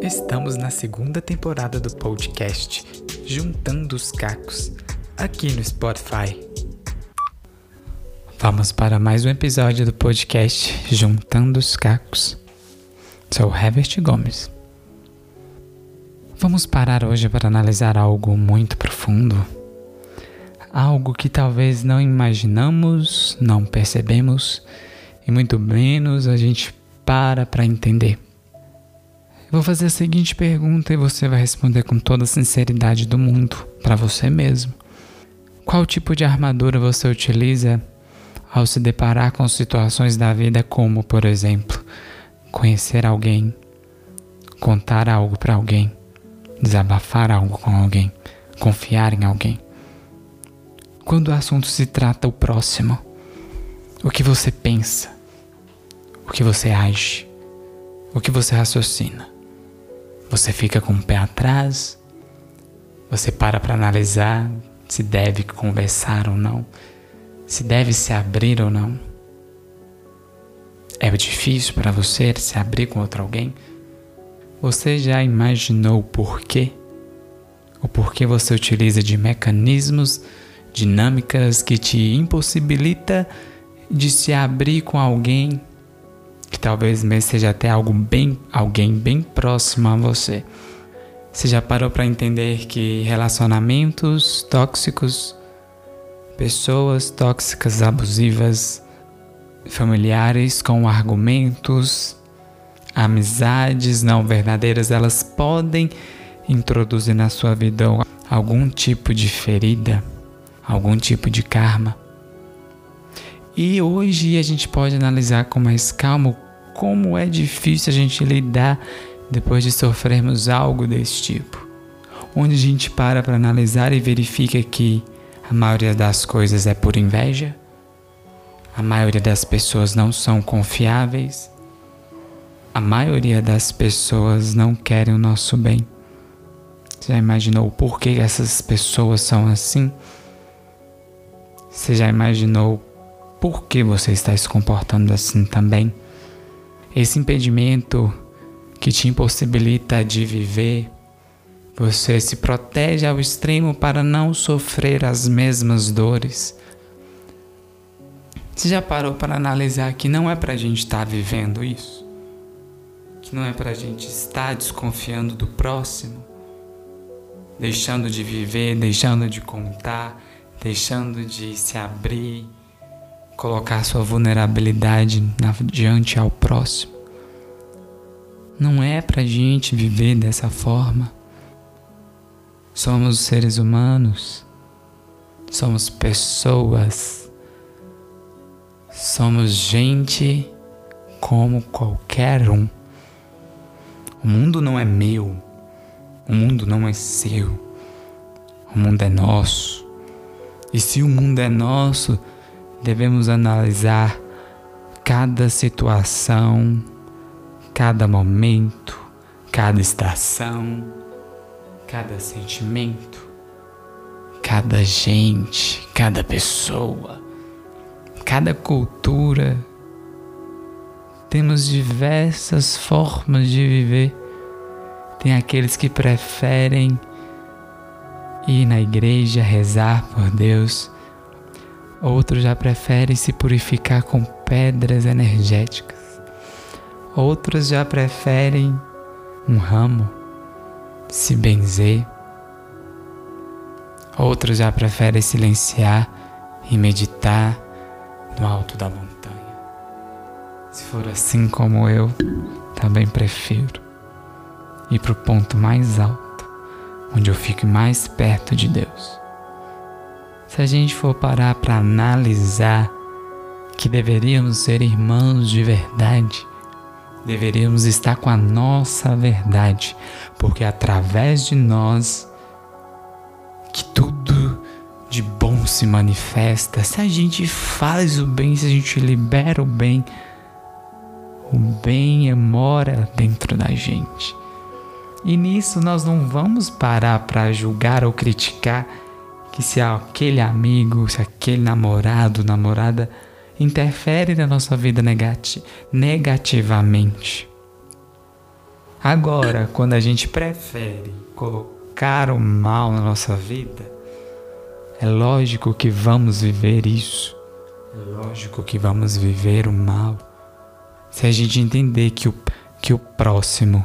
Estamos na segunda temporada do podcast Juntando os Cacos, aqui no Spotify. Vamos para mais um episódio do podcast Juntando os Cacos. Sou Herbert Gomes. Vamos parar hoje para analisar algo muito profundo. Algo que talvez não imaginamos, não percebemos e muito menos a gente para para entender. Eu vou fazer a seguinte pergunta e você vai responder com toda a sinceridade do mundo para você mesmo. Qual tipo de armadura você utiliza ao se deparar com situações da vida como, por exemplo, conhecer alguém, contar algo para alguém, desabafar algo com alguém, confiar em alguém. Quando o assunto se trata o próximo, o que você pensa, o que você age, o que você raciocina. Você fica com o pé atrás, você para para analisar se deve conversar ou não, se deve se abrir ou não. É difícil para você se abrir com outro alguém? Você já imaginou o porquê? O porquê você utiliza de mecanismos, dinâmicas que te impossibilita de se abrir com alguém que talvez mesmo seja até algo bem, alguém bem próximo a você. Você já parou para entender que relacionamentos tóxicos, pessoas tóxicas, abusivas, familiares com argumentos, amizades não verdadeiras, elas podem introduzir na sua vida algum tipo de ferida, algum tipo de karma. E hoje a gente pode analisar com mais calma como é difícil a gente lidar depois de sofrermos algo desse tipo. Onde a gente para para analisar e verifica que a maioria das coisas é por inveja, a maioria das pessoas não são confiáveis, a maioria das pessoas não querem o nosso bem. Você já imaginou por que essas pessoas são assim? Você já imaginou por que você está se comportando assim também? Esse impedimento que te impossibilita de viver, você se protege ao extremo para não sofrer as mesmas dores você já parou para analisar que não é para a gente estar tá vivendo isso? Que não é para a gente estar desconfiando do próximo? Deixando de viver, deixando de contar, deixando de se abrir, colocar sua vulnerabilidade na, diante ao próximo. Não é para a gente viver dessa forma. Somos seres humanos, somos pessoas Somos gente como qualquer um. O mundo não é meu, o mundo não é seu, o mundo é nosso. E se o mundo é nosso, devemos analisar cada situação, cada momento, cada estação, cada sentimento, cada gente, cada pessoa cada cultura temos diversas formas de viver. Tem aqueles que preferem ir na igreja, rezar por Deus. Outros já preferem se purificar com pedras energéticas. Outros já preferem um ramo, se benzer. Outros já preferem silenciar e meditar no alto da montanha. Se for assim como eu, também prefiro ir para o ponto mais alto, onde eu fique mais perto de Deus. Se a gente for parar para analisar que deveríamos ser irmãos de verdade, deveríamos estar com a nossa verdade, porque através de nós que tudo de bom se manifesta, se a gente faz o bem, se a gente libera o bem, o bem mora dentro da gente. E nisso nós não vamos parar para julgar ou criticar que se aquele amigo, se aquele namorado, namorada interfere na nossa vida negati negativamente. Agora, quando a gente prefere colocar o mal na nossa vida, é lógico que vamos viver isso. É lógico que vamos viver o mal. Se a gente entender que o, que o próximo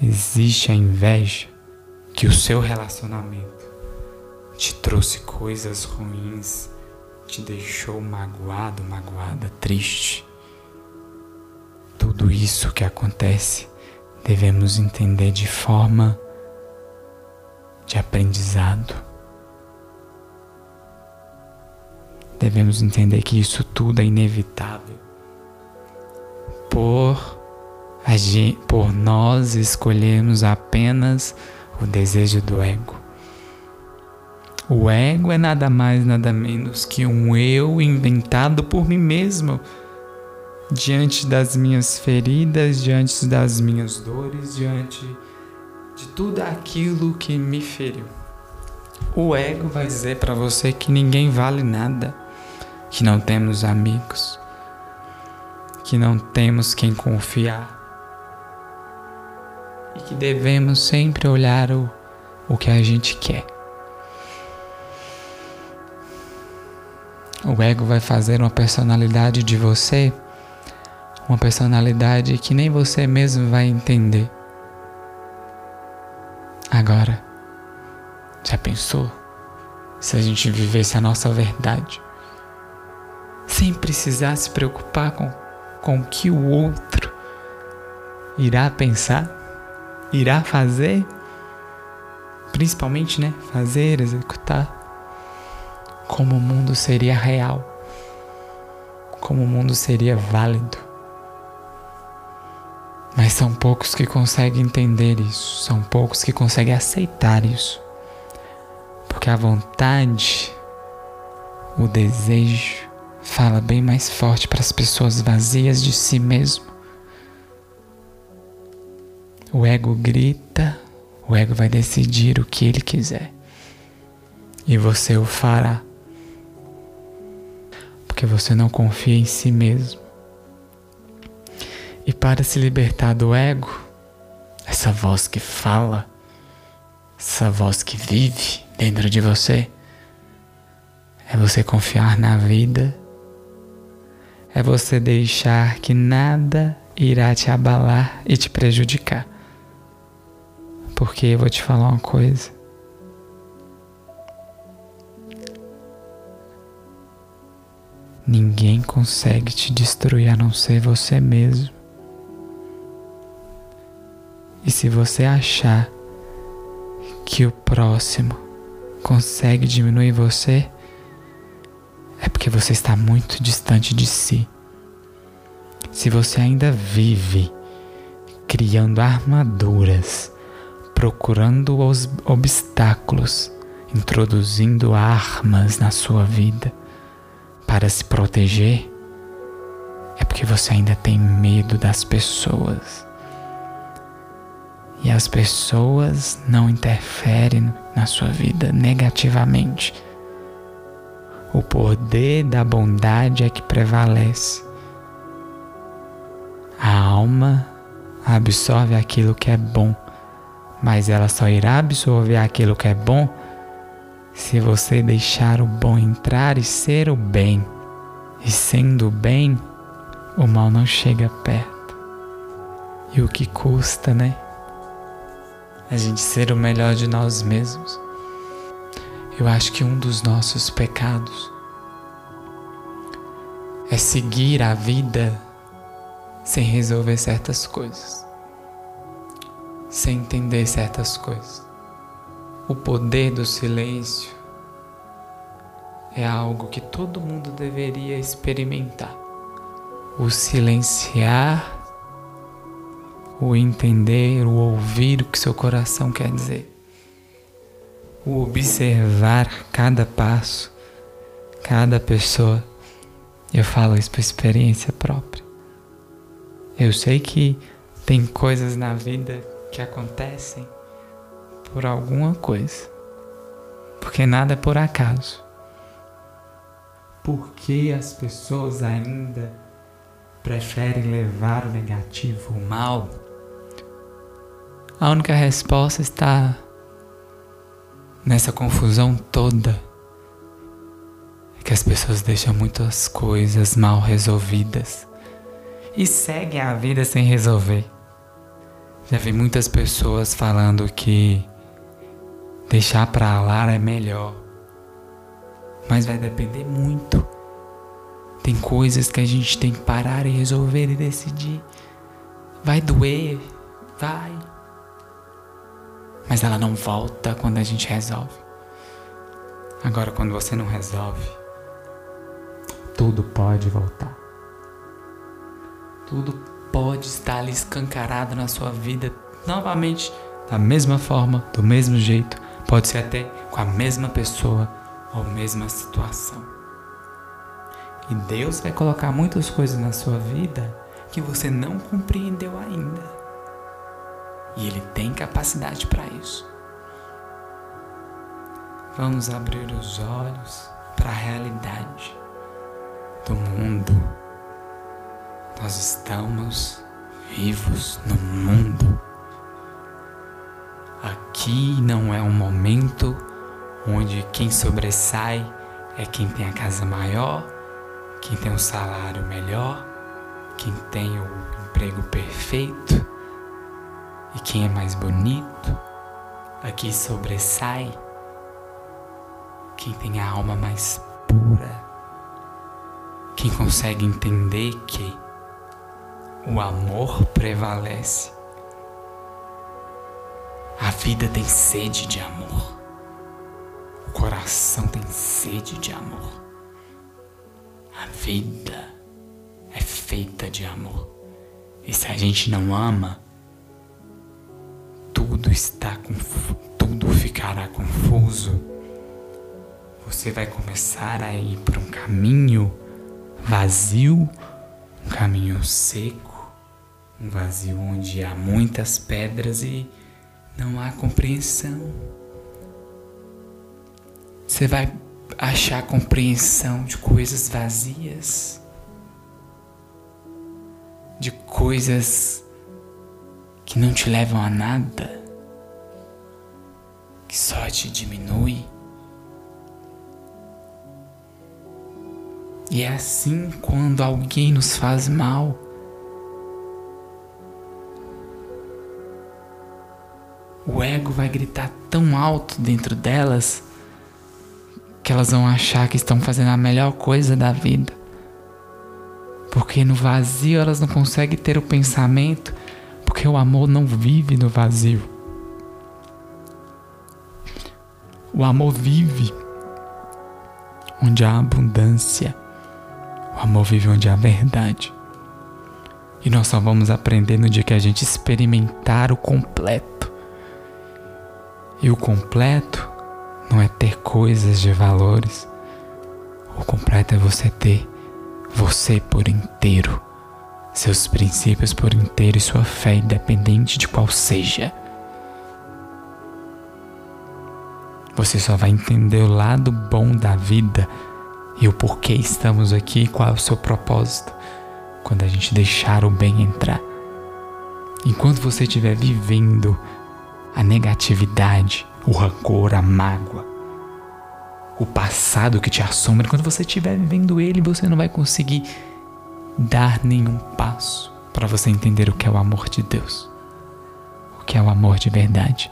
existe a inveja, que o seu relacionamento te trouxe coisas ruins, te deixou magoado, magoada, triste. Tudo isso que acontece devemos entender de forma de aprendizado. Devemos entender que isso tudo é inevitável por, por nós escolhermos apenas o desejo do ego. O ego é nada mais, nada menos que um eu inventado por mim mesmo, diante das minhas feridas, diante das minhas dores, diante de tudo aquilo que me feriu. O ego vai dizer para você que ninguém vale nada, que não temos amigos, que não temos quem confiar e que devemos sempre olhar o, o que a gente quer. O ego vai fazer uma personalidade de você, uma personalidade que nem você mesmo vai entender. Agora, já pensou se a gente vivesse a nossa verdade, sem precisar se preocupar com, com o que o outro irá pensar, irá fazer? Principalmente, né? Fazer, executar como o mundo seria real, como o mundo seria válido. Mas são poucos que conseguem entender isso, são poucos que conseguem aceitar isso. Porque a vontade, o desejo, fala bem mais forte para as pessoas vazias de si mesmo. O ego grita, o ego vai decidir o que ele quiser. E você o fará porque você não confia em si mesmo. E para se libertar do ego, essa voz que fala, essa voz que vive dentro de você, é você confiar na vida, é você deixar que nada irá te abalar e te prejudicar. Porque eu vou te falar uma coisa. Ninguém consegue te destruir a não ser você mesmo. E se você achar que o próximo consegue diminuir você, é porque você está muito distante de si. Se você ainda vive criando armaduras, procurando os obstáculos, introduzindo armas na sua vida, para se proteger, é porque você ainda tem medo das pessoas. E as pessoas não interferem na sua vida negativamente. O poder da bondade é que prevalece. A alma absorve aquilo que é bom, mas ela só irá absorver aquilo que é bom se você deixar o bom entrar e ser o bem, e sendo o bem, o mal não chega perto. E o que custa, né? A gente ser o melhor de nós mesmos. Eu acho que um dos nossos pecados é seguir a vida sem resolver certas coisas, sem entender certas coisas. O poder do silêncio é algo que todo mundo deveria experimentar. O silenciar, o entender, o ouvir o que seu coração quer dizer. O observar cada passo, cada pessoa. Eu falo isso por experiência própria. Eu sei que tem coisas na vida que acontecem por alguma coisa. Porque nada é por acaso. Por que as pessoas ainda preferem levar o negativo, o mal, A única resposta está nessa confusão toda. É que as pessoas deixam muitas coisas mal resolvidas e seguem a vida sem resolver. Já vi muitas pessoas falando que deixar pra lá é melhor. Mas vai depender muito. Tem coisas que a gente tem que parar e resolver e decidir. Vai doer, vai. Mas ela não volta quando a gente resolve. Agora, quando você não resolve, tudo pode voltar. Tudo pode estar ali escancarado na sua vida novamente, da mesma forma, do mesmo jeito, pode ser até com a mesma pessoa ou mesma situação. E Deus vai colocar muitas coisas na sua vida que você não compreendeu ainda. E Ele tem capacidade para isso. Vamos abrir os olhos para a realidade do mundo nós estamos vivos no mundo. Aqui não é um momento onde quem sobressai é quem tem a casa maior, quem tem o um salário melhor, quem tem o emprego perfeito e quem é mais bonito. Aqui sobressai quem tem a alma mais pura, quem consegue entender que o amor prevalece. A vida tem sede de amor. O coração tem sede de amor. A vida é feita de amor. E se a gente não ama, tudo está tudo ficará confuso. Você vai começar a ir para um caminho vazio, um caminho seco um vazio onde há muitas pedras e não há compreensão. Você vai achar compreensão de coisas vazias, de coisas que não te levam a nada, que só te diminui. E é assim quando alguém nos faz mal o ego vai gritar tão alto dentro delas que elas vão achar que estão fazendo a melhor coisa da vida. Porque no vazio elas não conseguem ter o pensamento, porque o amor não vive no vazio. O amor vive onde há abundância. O amor vive onde há verdade. E nós só vamos aprender no dia que a gente experimentar o completo e o completo não é ter coisas de valores. O completo é você ter você por inteiro, seus princípios por inteiro e sua fé, independente de qual seja. Você só vai entender o lado bom da vida e o porquê estamos aqui e qual é o seu propósito quando a gente deixar o bem entrar. Enquanto você estiver vivendo a negatividade, o rancor, a mágoa, o passado que te assombra. Quando você estiver vivendo ele, você não vai conseguir dar nenhum passo para você entender o que é o amor de Deus, o que é o amor de verdade,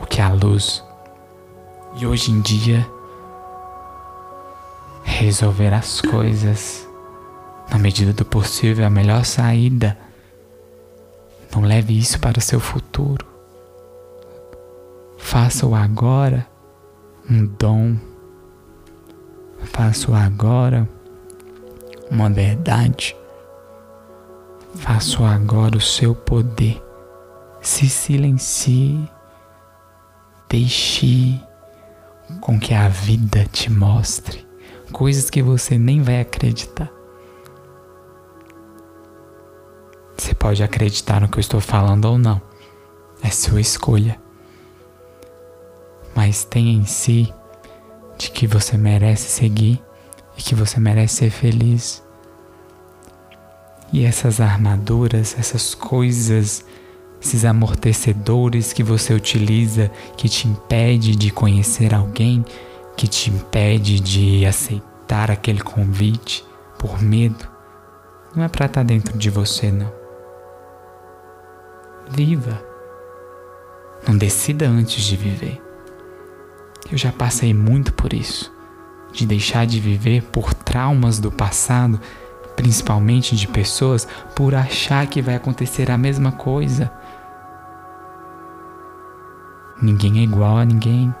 o que é a luz. E hoje em dia, resolver as coisas na medida do possível é a melhor saída. Não leve isso para o seu futuro. Faça-o agora um dom. Faça-o agora uma verdade. Faça-o agora o seu poder. Se silencie. Deixe com que a vida te mostre coisas que você nem vai acreditar. Você pode acreditar no que eu estou falando ou não. É sua escolha mas tenha em si de que você merece seguir e que você merece ser feliz. E essas armaduras, essas coisas esses amortecedores que você utiliza que te impede de conhecer alguém, que te impede de aceitar aquele convite por medo, não é para estar tá dentro de você, não. Viva. Não decida antes de viver. Eu já passei muito por isso, de deixar de viver por traumas do passado, principalmente de pessoas, por achar que vai acontecer a mesma coisa. Ninguém é igual a ninguém.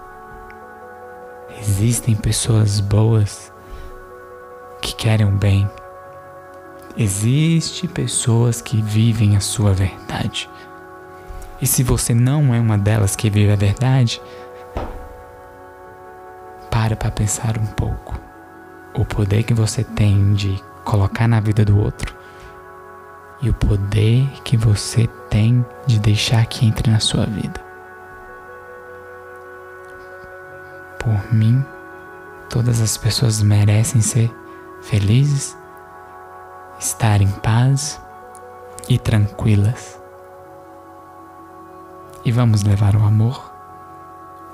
Existem pessoas boas que querem o bem. Existem pessoas que vivem a sua verdade. E se você não é uma delas que vive a verdade, para para pensar um pouco. O poder que você tem de colocar na vida do outro e o poder que você tem de deixar que entre na sua vida. Por mim, todas as pessoas merecem ser felizes, estar em paz e tranquilas. E vamos levar o amor,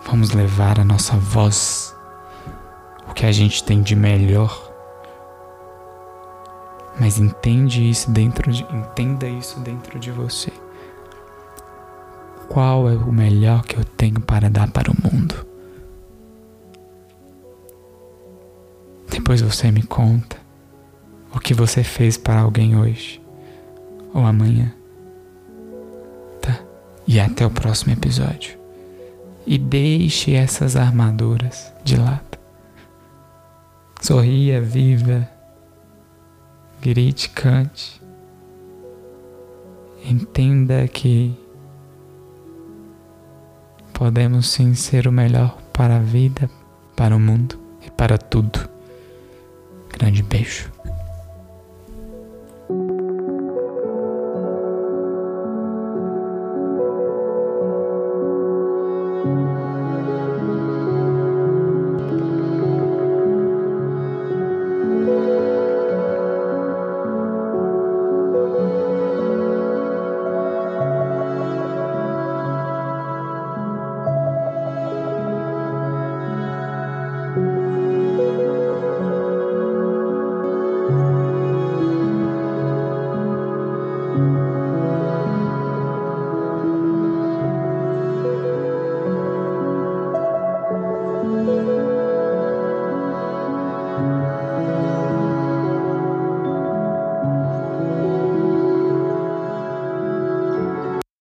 vamos levar a nossa voz, que a gente tem de melhor. Mas entende isso dentro de, entenda isso dentro de você. Qual é o melhor que eu tenho para dar para o mundo? Depois você me conta o que você fez para alguém hoje ou amanhã. Tá? E até o próximo episódio. E deixe essas armaduras de lado. Sorria, viva, grite, cante. Entenda que podemos sim ser o melhor para a vida, para o mundo e para tudo. Grande beijo.